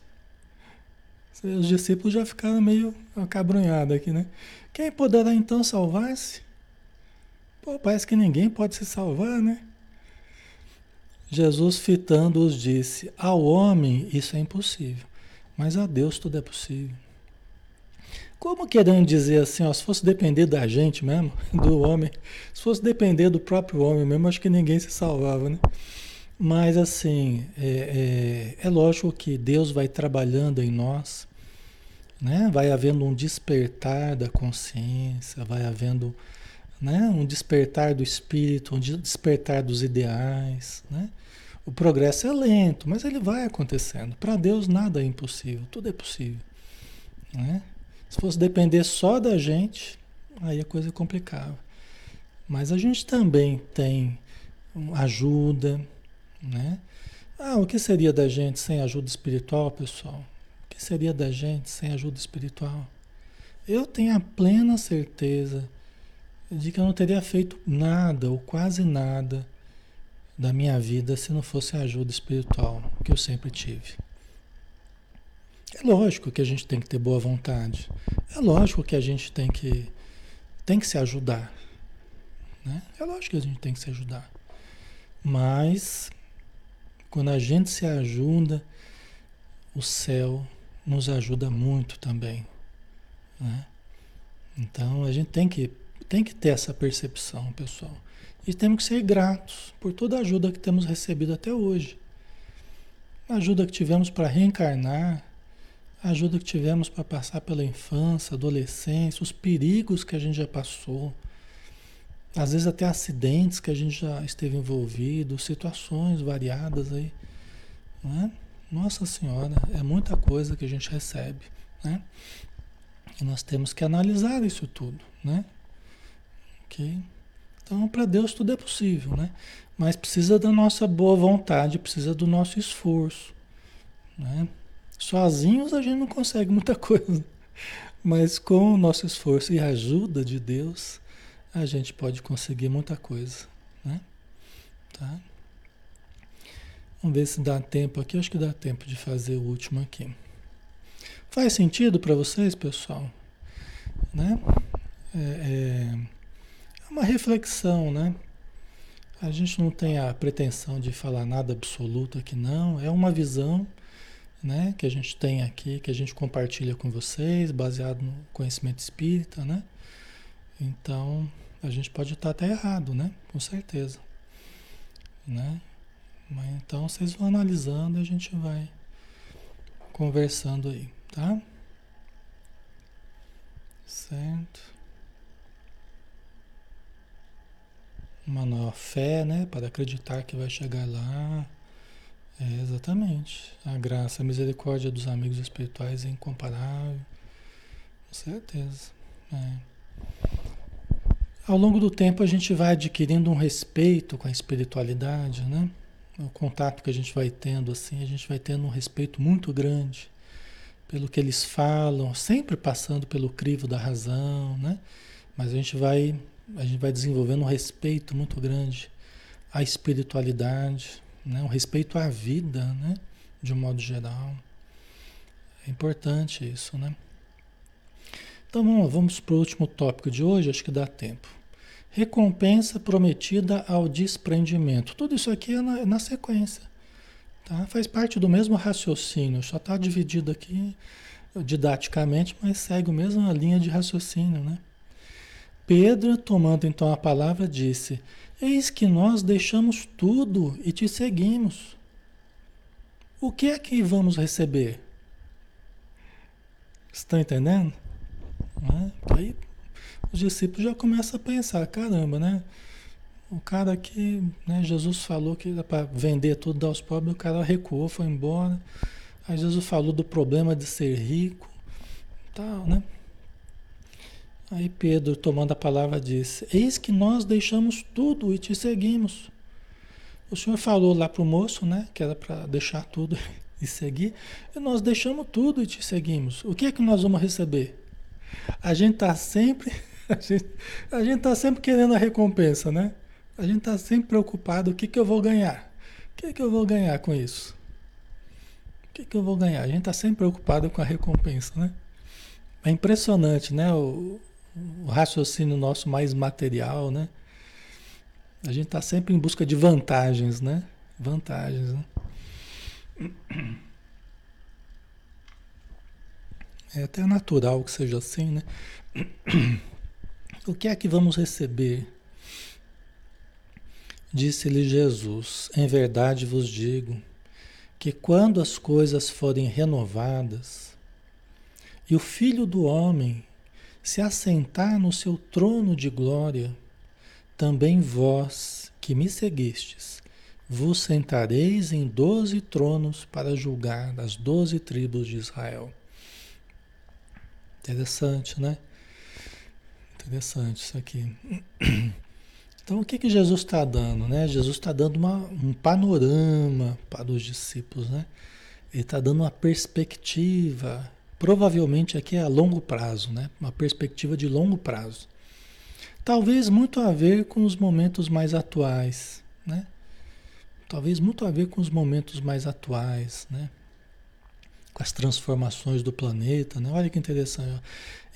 Os discípulos já ficaram meio acabrunhados aqui, né? Quem poderá então salvar-se? Pô, parece que ninguém pode se salvar, né? Jesus, fitando-os, disse: Ao homem isso é impossível, mas a Deus tudo é possível. Como querendo dizer assim, ó, se fosse depender da gente mesmo, [laughs] do homem, se fosse depender do próprio homem mesmo, acho que ninguém se salvava, né? Mas assim, é, é, é lógico que Deus vai trabalhando em nós, né? Vai havendo um despertar da consciência, vai havendo né? um despertar do espírito, um despertar dos ideais, né? O progresso é lento, mas ele vai acontecendo. Para Deus nada é impossível, tudo é possível. Né? Se fosse depender só da gente, aí a coisa complicava. Mas a gente também tem ajuda, né? Ah, o que seria da gente sem ajuda espiritual, pessoal? O que seria da gente sem ajuda espiritual? Eu tenho a plena certeza de que eu não teria feito nada ou quase nada da minha vida se não fosse a ajuda espiritual que eu sempre tive. É lógico que a gente tem que ter boa vontade. É lógico que a gente tem que, tem que se ajudar. Né? É lógico que a gente tem que se ajudar. Mas, quando a gente se ajuda, o céu nos ajuda muito também. Né? Então, a gente tem que, tem que ter essa percepção, pessoal. E temos que ser gratos por toda a ajuda que temos recebido até hoje. A ajuda que tivemos para reencarnar, a ajuda que tivemos para passar pela infância, adolescência, os perigos que a gente já passou, às vezes até acidentes que a gente já esteve envolvido, situações variadas aí. Né? Nossa Senhora, é muita coisa que a gente recebe. Né? E nós temos que analisar isso tudo. Né? Ok? Então, para Deus tudo é possível, né? Mas precisa da nossa boa vontade, precisa do nosso esforço, né? Sozinhos a gente não consegue muita [laughs] coisa, mas com o nosso esforço e a ajuda de Deus, a gente pode conseguir muita coisa, né? Tá? Vamos ver se dá tempo aqui. Acho que dá tempo de fazer o último aqui. Faz sentido para vocês, pessoal? Né? É, é uma reflexão, né? A gente não tem a pretensão de falar nada absoluto aqui, não. É uma visão né, que a gente tem aqui, que a gente compartilha com vocês, baseado no conhecimento espírita, né? Então, a gente pode estar até errado, né? Com certeza. Né? Mas então, vocês vão analisando e a gente vai conversando aí, tá? Certo. Uma fé, né? Para acreditar que vai chegar lá. É, exatamente. A graça, a misericórdia dos amigos espirituais é incomparável. Com certeza. É. Ao longo do tempo a gente vai adquirindo um respeito com a espiritualidade, né? O contato que a gente vai tendo, assim, a gente vai tendo um respeito muito grande pelo que eles falam, sempre passando pelo crivo da razão, né? Mas a gente vai a gente vai desenvolvendo um respeito muito grande à espiritualidade, né? um respeito à vida, né? de um modo geral. É importante isso, né? Então vamos, vamos para o último tópico de hoje, acho que dá tempo. Recompensa prometida ao desprendimento. Tudo isso aqui é na, é na sequência. Tá? Faz parte do mesmo raciocínio, só está dividido aqui didaticamente, mas segue a mesma linha de raciocínio, né? Pedro, tomando então a palavra, disse: Eis que nós deixamos tudo e te seguimos. O que é que vamos receber? Estão entendendo? Né? Aí os discípulos já começam a pensar: caramba, né? O cara que né, Jesus falou que era para vender tudo, dar aos pobres, o cara recuou, foi embora. Aí Jesus falou do problema de ser rico, tal, né? Aí Pedro, tomando a palavra, disse: Eis que nós deixamos tudo e te seguimos. O senhor falou lá para o moço, né, que era para deixar tudo [laughs] e seguir, e nós deixamos tudo e te seguimos. O que é que nós vamos receber? A gente está sempre, [laughs] a gente, a gente tá sempre querendo a recompensa, né? A gente está sempre preocupado: o que, que eu vou ganhar? O que, que eu vou ganhar com isso? O que, que eu vou ganhar? A gente está sempre preocupado com a recompensa, né? É impressionante, né? O, o raciocínio nosso mais material, né? A gente está sempre em busca de vantagens, né? Vantagens, né? É até natural que seja assim, né? O que é que vamos receber? Disse-lhe Jesus: Em verdade vos digo que quando as coisas forem renovadas e o Filho do Homem se assentar no seu trono de glória, também vós que me seguistes, vos sentareis em doze tronos para julgar as doze tribos de Israel. Interessante, né? Interessante isso aqui. [clears throat] Então, o que, que Jesus está dando? Né? Jesus está dando uma, um panorama para os discípulos. Né? Ele está dando uma perspectiva, provavelmente aqui é a longo prazo, né? uma perspectiva de longo prazo. Talvez muito a ver com os momentos mais atuais. Né? Talvez muito a ver com os momentos mais atuais. Né? com as transformações do planeta. Né? Olha que interessante.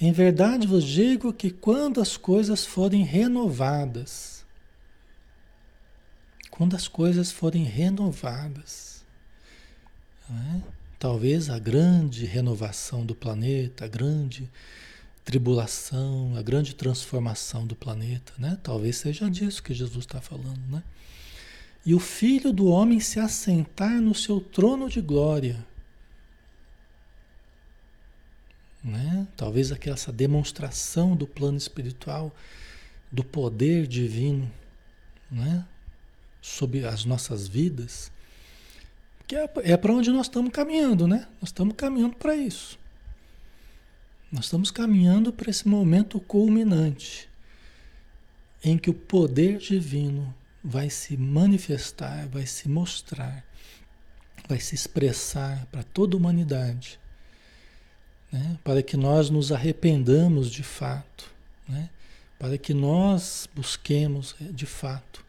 Em verdade vos digo que quando as coisas forem renovadas, quando as coisas forem renovadas, né? Talvez a grande renovação do planeta, a grande tribulação, a grande transformação do planeta, né? Talvez seja disso que Jesus está falando, né? E o Filho do Homem se assentar no seu trono de glória né? Talvez aquela essa demonstração do plano espiritual, do poder divino, né? Sobre as nossas vidas, que é, é para onde nós estamos caminhando, né? Nós estamos caminhando para isso. Nós estamos caminhando para esse momento culminante em que o poder divino vai se manifestar, vai se mostrar, vai se expressar para toda a humanidade né? para que nós nos arrependamos de fato, né? para que nós busquemos de fato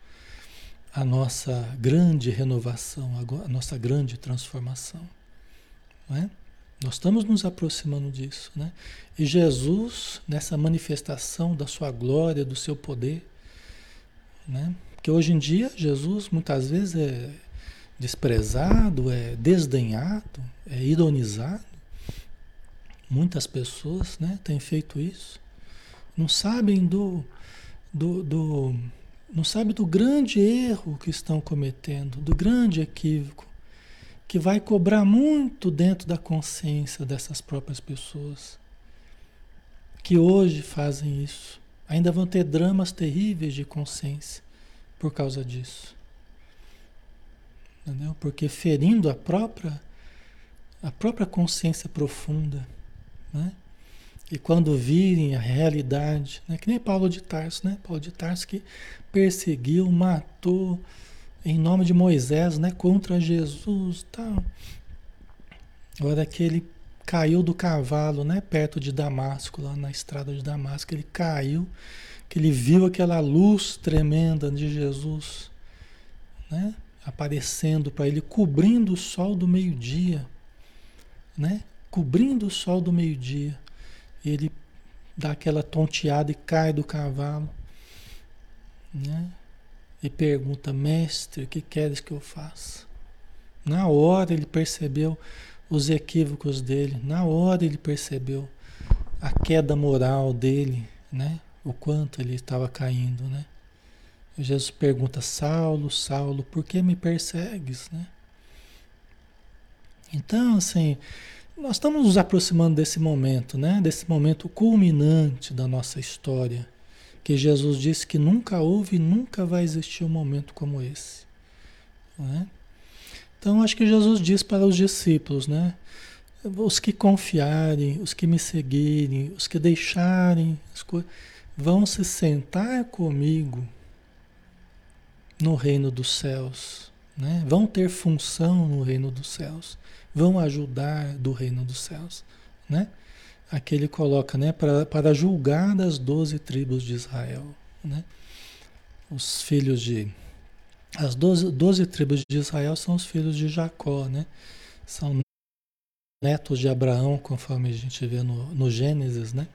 a nossa grande renovação, a nossa grande transformação. Né? Nós estamos nos aproximando disso. Né? E Jesus, nessa manifestação da sua glória, do seu poder, né? porque hoje em dia Jesus muitas vezes é desprezado, é desdenhado, é ironizado. Muitas pessoas né, têm feito isso. Não sabem do, do, do, não sabem do grande erro que estão cometendo, do grande equívoco, que vai cobrar muito dentro da consciência dessas próprias pessoas, que hoje fazem isso. Ainda vão ter dramas terríveis de consciência por causa disso. Entendeu? Porque ferindo a própria a própria consciência profunda né? E quando virem a realidade, né? que nem Paulo de Tarso, né? Paulo de Tarso que perseguiu, matou em nome de Moisés, né? Contra Jesus, tal. Agora que ele caiu do cavalo, né? Perto de Damasco, lá na estrada de Damasco, ele caiu, que ele viu aquela luz tremenda de Jesus, né? Aparecendo para ele, cobrindo o sol do meio-dia, né? cobrindo o sol do meio-dia. Ele dá aquela tonteada e cai do cavalo. Né? E pergunta, mestre, o que queres que eu faça? Na hora ele percebeu os equívocos dele, na hora ele percebeu a queda moral dele, né? O quanto ele estava caindo, né? Jesus pergunta, Saulo, Saulo, por que me persegues, né? Então, assim, nós estamos nos aproximando desse momento, né? Desse momento culminante da nossa história, que Jesus disse que nunca houve e nunca vai existir um momento como esse. Né? Então, acho que Jesus diz para os discípulos, né? Os que confiarem, os que me seguirem, os que deixarem as coisas, vão se sentar comigo no reino dos céus, né? Vão ter função no reino dos céus vão ajudar do reino dos céus, né? Aqui ele coloca, né, para, para julgar das doze tribos de Israel, né? Os filhos de as doze, tribos de Israel são os filhos de Jacó, né? São netos de Abraão, conforme a gente vê no, no Gênesis, né?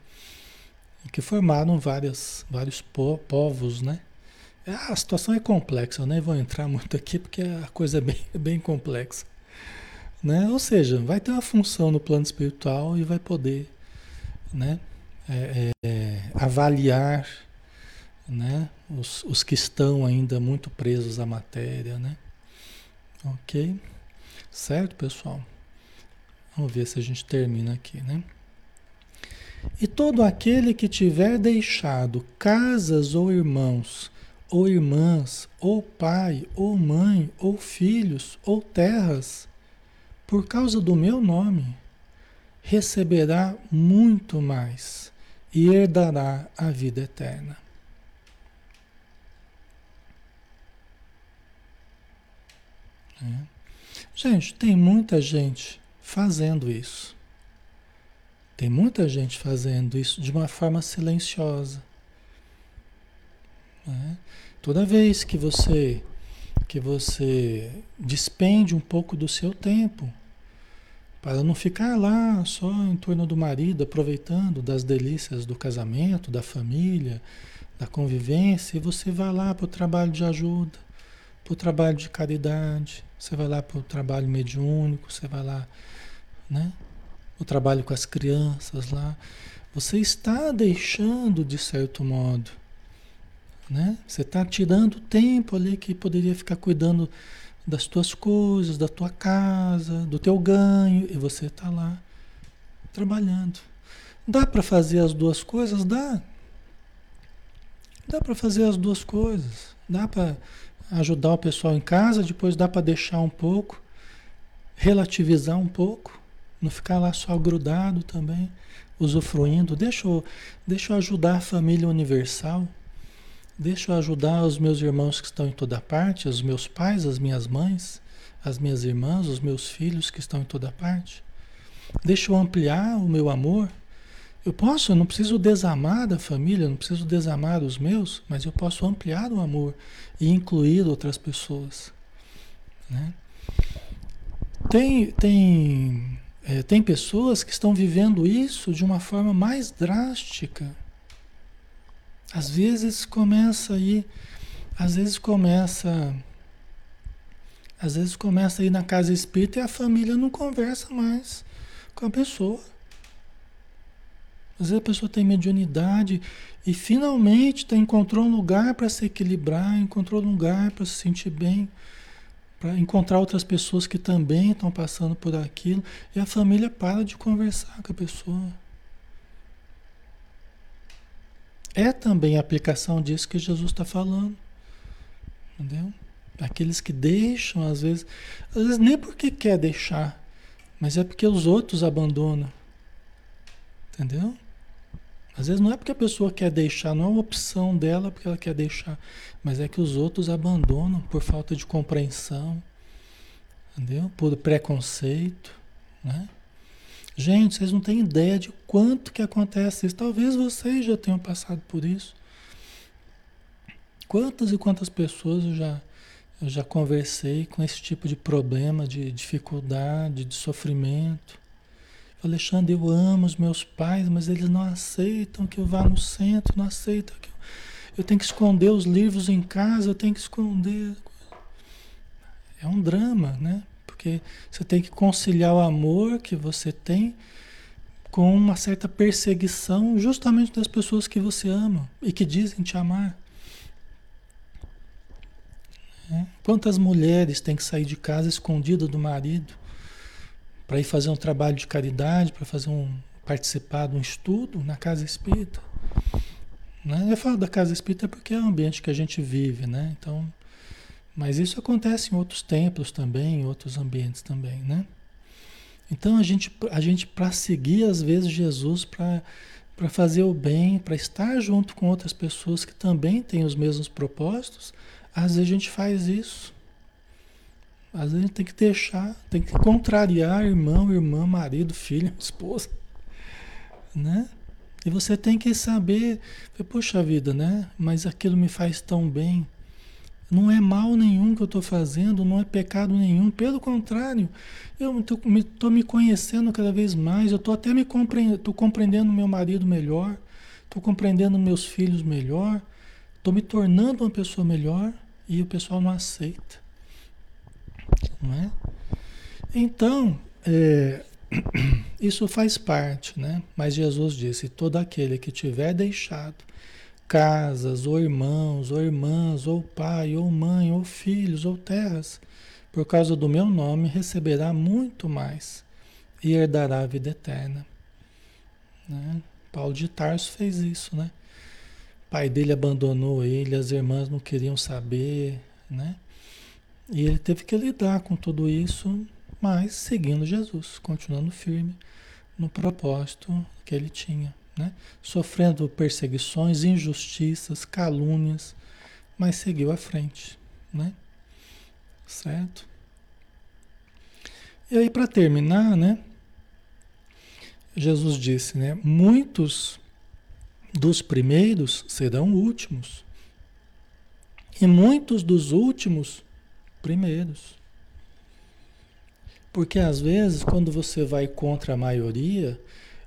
Que formaram várias, vários po povos, né? A situação é complexa, eu nem vou entrar muito aqui porque a coisa é bem, [laughs] bem complexa. Né? Ou seja, vai ter uma função no plano espiritual e vai poder né? É, é, avaliar né? Os, os que estão ainda muito presos à matéria. Né? Ok? Certo, pessoal? Vamos ver se a gente termina aqui, né? E todo aquele que tiver deixado casas ou irmãos, ou irmãs, ou pai, ou mãe, ou filhos, ou terras, por causa do meu nome, receberá muito mais e herdará a vida eterna. É. Gente, tem muita gente fazendo isso. Tem muita gente fazendo isso de uma forma silenciosa. Né? Toda vez que você que você despende um pouco do seu tempo para não ficar lá só em torno do marido, aproveitando das delícias do casamento, da família, da convivência, e você vai lá para o trabalho de ajuda, para o trabalho de caridade, você vai lá para o trabalho mediúnico, você vai lá, né? O trabalho com as crianças lá. Você está deixando, de certo modo, né? Você está tirando tempo ali que poderia ficar cuidando das tuas coisas, da tua casa, do teu ganho, e você está lá trabalhando. Dá para fazer as duas coisas? Dá. Dá para fazer as duas coisas. Dá para ajudar o pessoal em casa, depois dá para deixar um pouco, relativizar um pouco, não ficar lá só grudado também, usufruindo. Deixa eu, deixa eu ajudar a família universal. Deixa eu ajudar os meus irmãos que estão em toda parte, os meus pais, as minhas mães, as minhas irmãs, os meus filhos que estão em toda parte. Deixa eu ampliar o meu amor eu posso, eu não preciso desamar da família, não preciso desamar os meus, mas eu posso ampliar o amor e incluir outras pessoas. Né? Tem, tem, é, tem pessoas que estão vivendo isso de uma forma mais drástica. Às vezes começa aí, às vezes começa, às vezes começa aí na casa espírita e a família não conversa mais com a pessoa. Às vezes a pessoa tem mediunidade e finalmente tá, encontrou um lugar para se equilibrar, encontrou um lugar para se sentir bem, para encontrar outras pessoas que também estão passando por aquilo e a família para de conversar com a pessoa. É também a aplicação disso que Jesus está falando. Entendeu? Aqueles que deixam, às vezes, às vezes nem porque quer deixar, mas é porque os outros abandonam. Entendeu? Às vezes não é porque a pessoa quer deixar, não é uma opção dela porque ela quer deixar, mas é que os outros abandonam por falta de compreensão, entendeu? Por preconceito, né? Gente, vocês não têm ideia de quanto que acontece isso. Talvez vocês já tenham passado por isso. Quantas e quantas pessoas eu já, eu já conversei com esse tipo de problema, de dificuldade, de sofrimento. Alexandre, eu amo os meus pais, mas eles não aceitam que eu vá no centro, não aceitam que eu, eu tenho que esconder os livros em casa, eu tenho que esconder. É um drama, né? Porque você tem que conciliar o amor que você tem com uma certa perseguição justamente das pessoas que você ama e que dizem te amar. É? Quantas mulheres têm que sair de casa escondidas do marido? para ir fazer um trabalho de caridade, para fazer um participar de um estudo na casa espírita. Né? Eu falo da casa espírita porque é o ambiente que a gente vive, né? Então, mas isso acontece em outros templos também, em outros ambientes também, né? Então a gente, a gente para seguir às vezes Jesus para fazer o bem, para estar junto com outras pessoas que também têm os mesmos propósitos, às vezes a gente faz isso. Às vezes a gente tem que deixar, tem que contrariar irmão, irmã, marido, filho, [laughs] esposa. Né? E você tem que saber, poxa vida, né? Mas aquilo me faz tão bem. Não é mal nenhum que eu estou fazendo, não é pecado nenhum. Pelo contrário, eu estou me, conhecendo cada vez mais. Eu estou até me compreendendo, tô compreendendo meu marido melhor, estou compreendendo meus filhos melhor, estou me tornando uma pessoa melhor e o pessoal não aceita. Não é? Então, é, [clears throat] isso faz parte, né? Mas Jesus disse: todo aquele que tiver deixado casas, ou irmãos, ou irmãs, ou pai, ou mãe, ou filhos, ou terras, por causa do meu nome, receberá muito mais e herdará a vida eterna. Né? Paulo de Tarso fez isso, né? O pai dele abandonou ele, as irmãs não queriam saber, né? E ele teve que lidar com tudo isso, mas seguindo Jesus, continuando firme no propósito que ele tinha né? sofrendo perseguições, injustiças, calúnias, mas seguiu à frente, né? Certo? E aí para terminar, né? Jesus disse, né? Muitos dos primeiros serão últimos. E muitos dos últimos primeiros. Porque às vezes, quando você vai contra a maioria,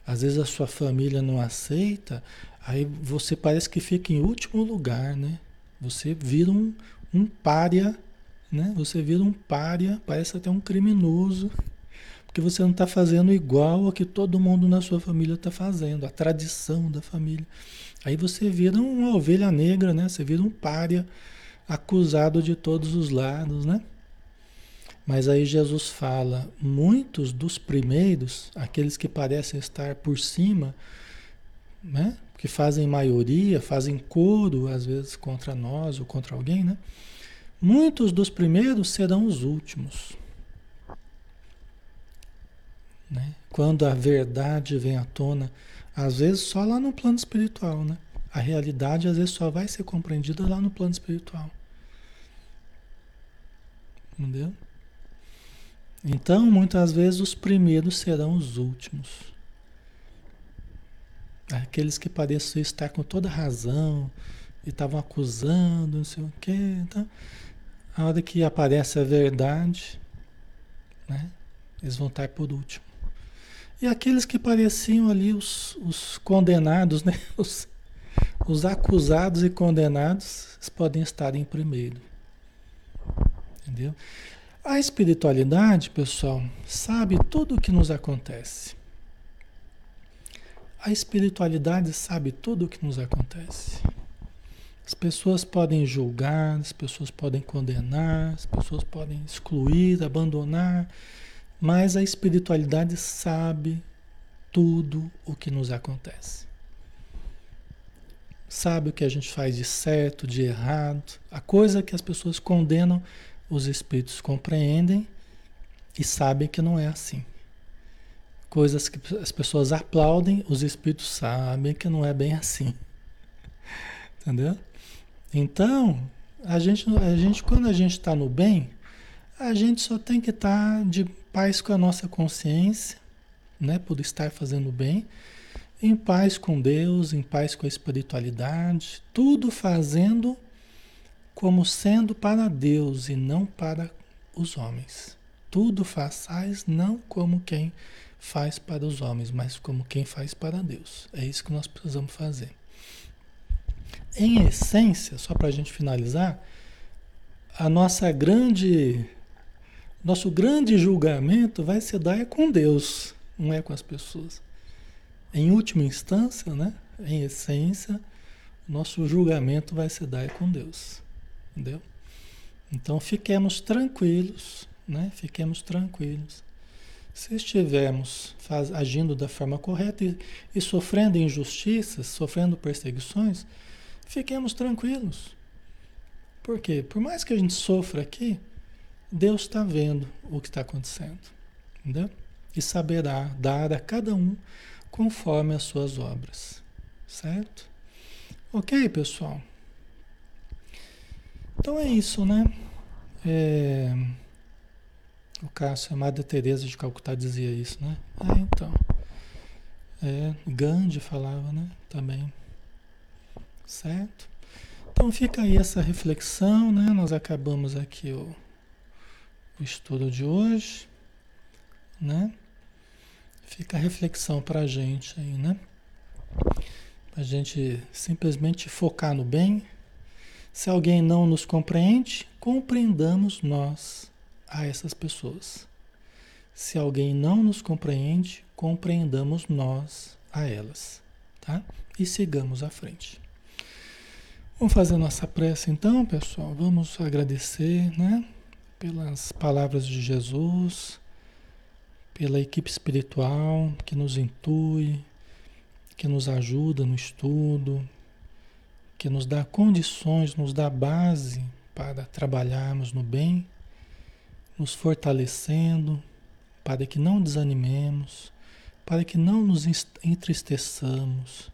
às vezes a sua família não aceita, aí você parece que fica em último lugar, né? Você vira um, um pária, né? Você vira um pária, parece até um criminoso, porque você não está fazendo igual ao que todo mundo na sua família está fazendo, a tradição da família. Aí você vira uma ovelha negra, né? Você vira um pária, acusado de todos os lados, né? Mas aí Jesus fala: muitos dos primeiros, aqueles que parecem estar por cima, né? que fazem maioria, fazem coro às vezes contra nós ou contra alguém, né? Muitos dos primeiros serão os últimos. Né? Quando a verdade vem à tona, às vezes só lá no plano espiritual, né? A realidade às vezes só vai ser compreendida lá no plano espiritual. Entendeu? Então, muitas vezes, os primeiros serão os últimos. Aqueles que pareciam estar com toda razão e estavam acusando, não sei o quê. Então, a hora que aparece a verdade, né, eles vão estar por último. E aqueles que pareciam ali os, os condenados, né, [laughs] os, os acusados e condenados, podem estar em primeiro. Entendeu? A espiritualidade, pessoal, sabe tudo o que nos acontece. A espiritualidade sabe tudo o que nos acontece. As pessoas podem julgar, as pessoas podem condenar, as pessoas podem excluir, abandonar, mas a espiritualidade sabe tudo o que nos acontece. Sabe o que a gente faz de certo, de errado, a coisa que as pessoas condenam os espíritos compreendem e sabem que não é assim. Coisas que as pessoas aplaudem, os espíritos sabem que não é bem assim. [laughs] Entendeu? Então, a gente, a gente quando a gente está no bem, a gente só tem que estar tá de paz com a nossa consciência, né, por estar fazendo bem, em paz com Deus, em paz com a espiritualidade, tudo fazendo como sendo para Deus e não para os homens. Tudo façais não como quem faz para os homens, mas como quem faz para Deus. É isso que nós precisamos fazer. Em essência, só para a gente finalizar, a nossa grande, nosso grande julgamento vai se dar é com Deus, não é com as pessoas. Em última instância, né? Em essência, nosso julgamento vai se dar é com Deus. Entendeu? Então fiquemos tranquilos, né? Fiquemos tranquilos. Se estivermos faz, agindo da forma correta e, e sofrendo injustiças, sofrendo perseguições, fiquemos tranquilos. Por quê? Por mais que a gente sofra aqui, Deus está vendo o que está acontecendo. Entendeu? E saberá dar a cada um conforme as suas obras. Certo? Ok, pessoal? Então é isso, né? É... O Cássio, a Madre Teresa de Calcutá dizia isso, né? É, então. É, Gandhi falava, né? Também. Certo? Então fica aí essa reflexão, né? Nós acabamos aqui o, o estudo de hoje, né? Fica a reflexão para a gente aí, né? A gente simplesmente focar no bem. Se alguém não nos compreende, compreendamos nós a essas pessoas. Se alguém não nos compreende, compreendamos nós a elas, tá? E sigamos à frente. Vamos fazer nossa prece então, pessoal. Vamos agradecer, né? Pelas palavras de Jesus, pela equipe espiritual que nos intui, que nos ajuda no estudo, que nos dá condições, nos dá base para trabalharmos no bem, nos fortalecendo, para que não desanimemos, para que não nos entristeçamos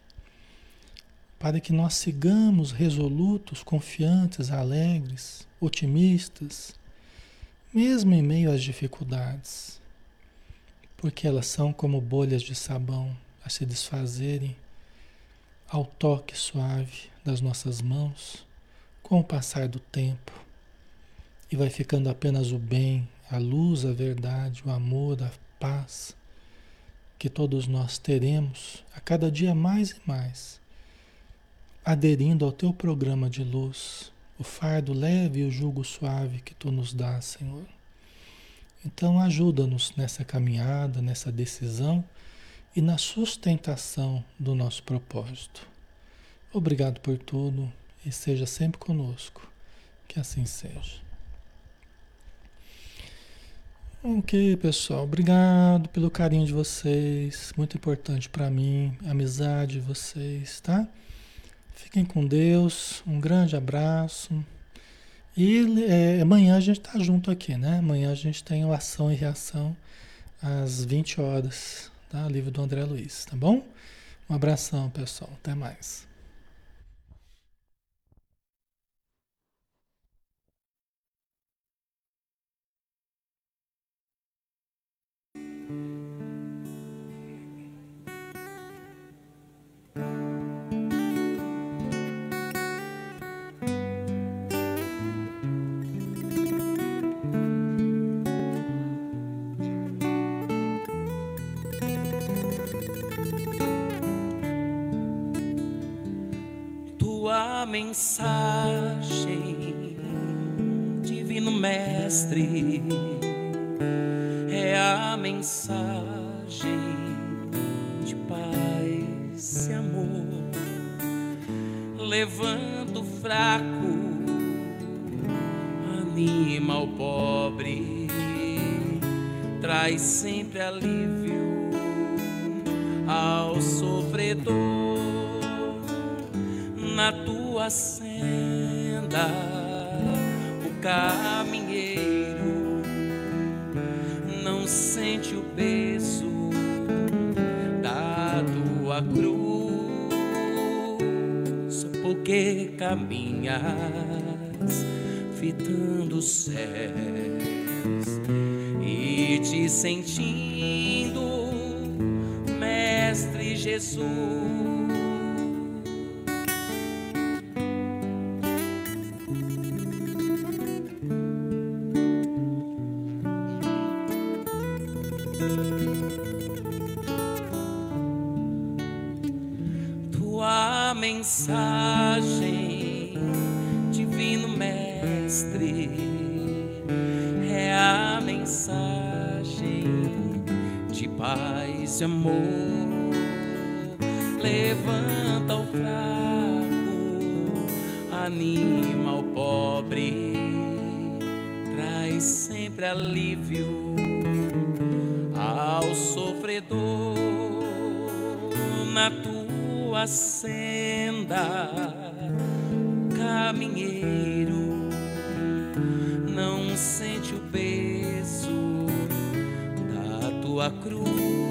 para que nós sigamos resolutos, confiantes, alegres, otimistas, mesmo em meio às dificuldades, porque elas são como bolhas de sabão a se desfazerem ao toque suave das nossas mãos com o passar do tempo. E vai ficando apenas o bem, a luz, a verdade, o amor, a paz que todos nós teremos a cada dia mais e mais aderindo ao teu programa de luz, o fardo leve e o jugo suave que tu nos dá, Senhor. Então, ajuda-nos nessa caminhada, nessa decisão e na sustentação do nosso propósito. Obrigado por tudo e seja sempre conosco. Que assim seja. Ok, pessoal. Obrigado pelo carinho de vocês. Muito importante para mim, amizade de vocês, tá? Fiquem com Deus, um grande abraço. E é, amanhã a gente está junto aqui, né? Amanhã a gente tem o Ação e Reação às 20 horas, tá? Livro do André Luiz, tá bom? Um abração, pessoal. Até mais. Mensagem, Divino Mestre, é a mensagem de paz e amor. Levanta o fraco, anima o pobre, traz sempre alívio ao sofredor na tua senda, o caminheiro não sente o peso da tua cruz, porque caminhas fitando os céus e te sentindo, Mestre Jesus mensagem, Divino Mestre, é a mensagem de paz e amor. Levanta o fraco, anima o pobre, traz sempre alívio senda, caminheiro não sente o peso da tua cruz,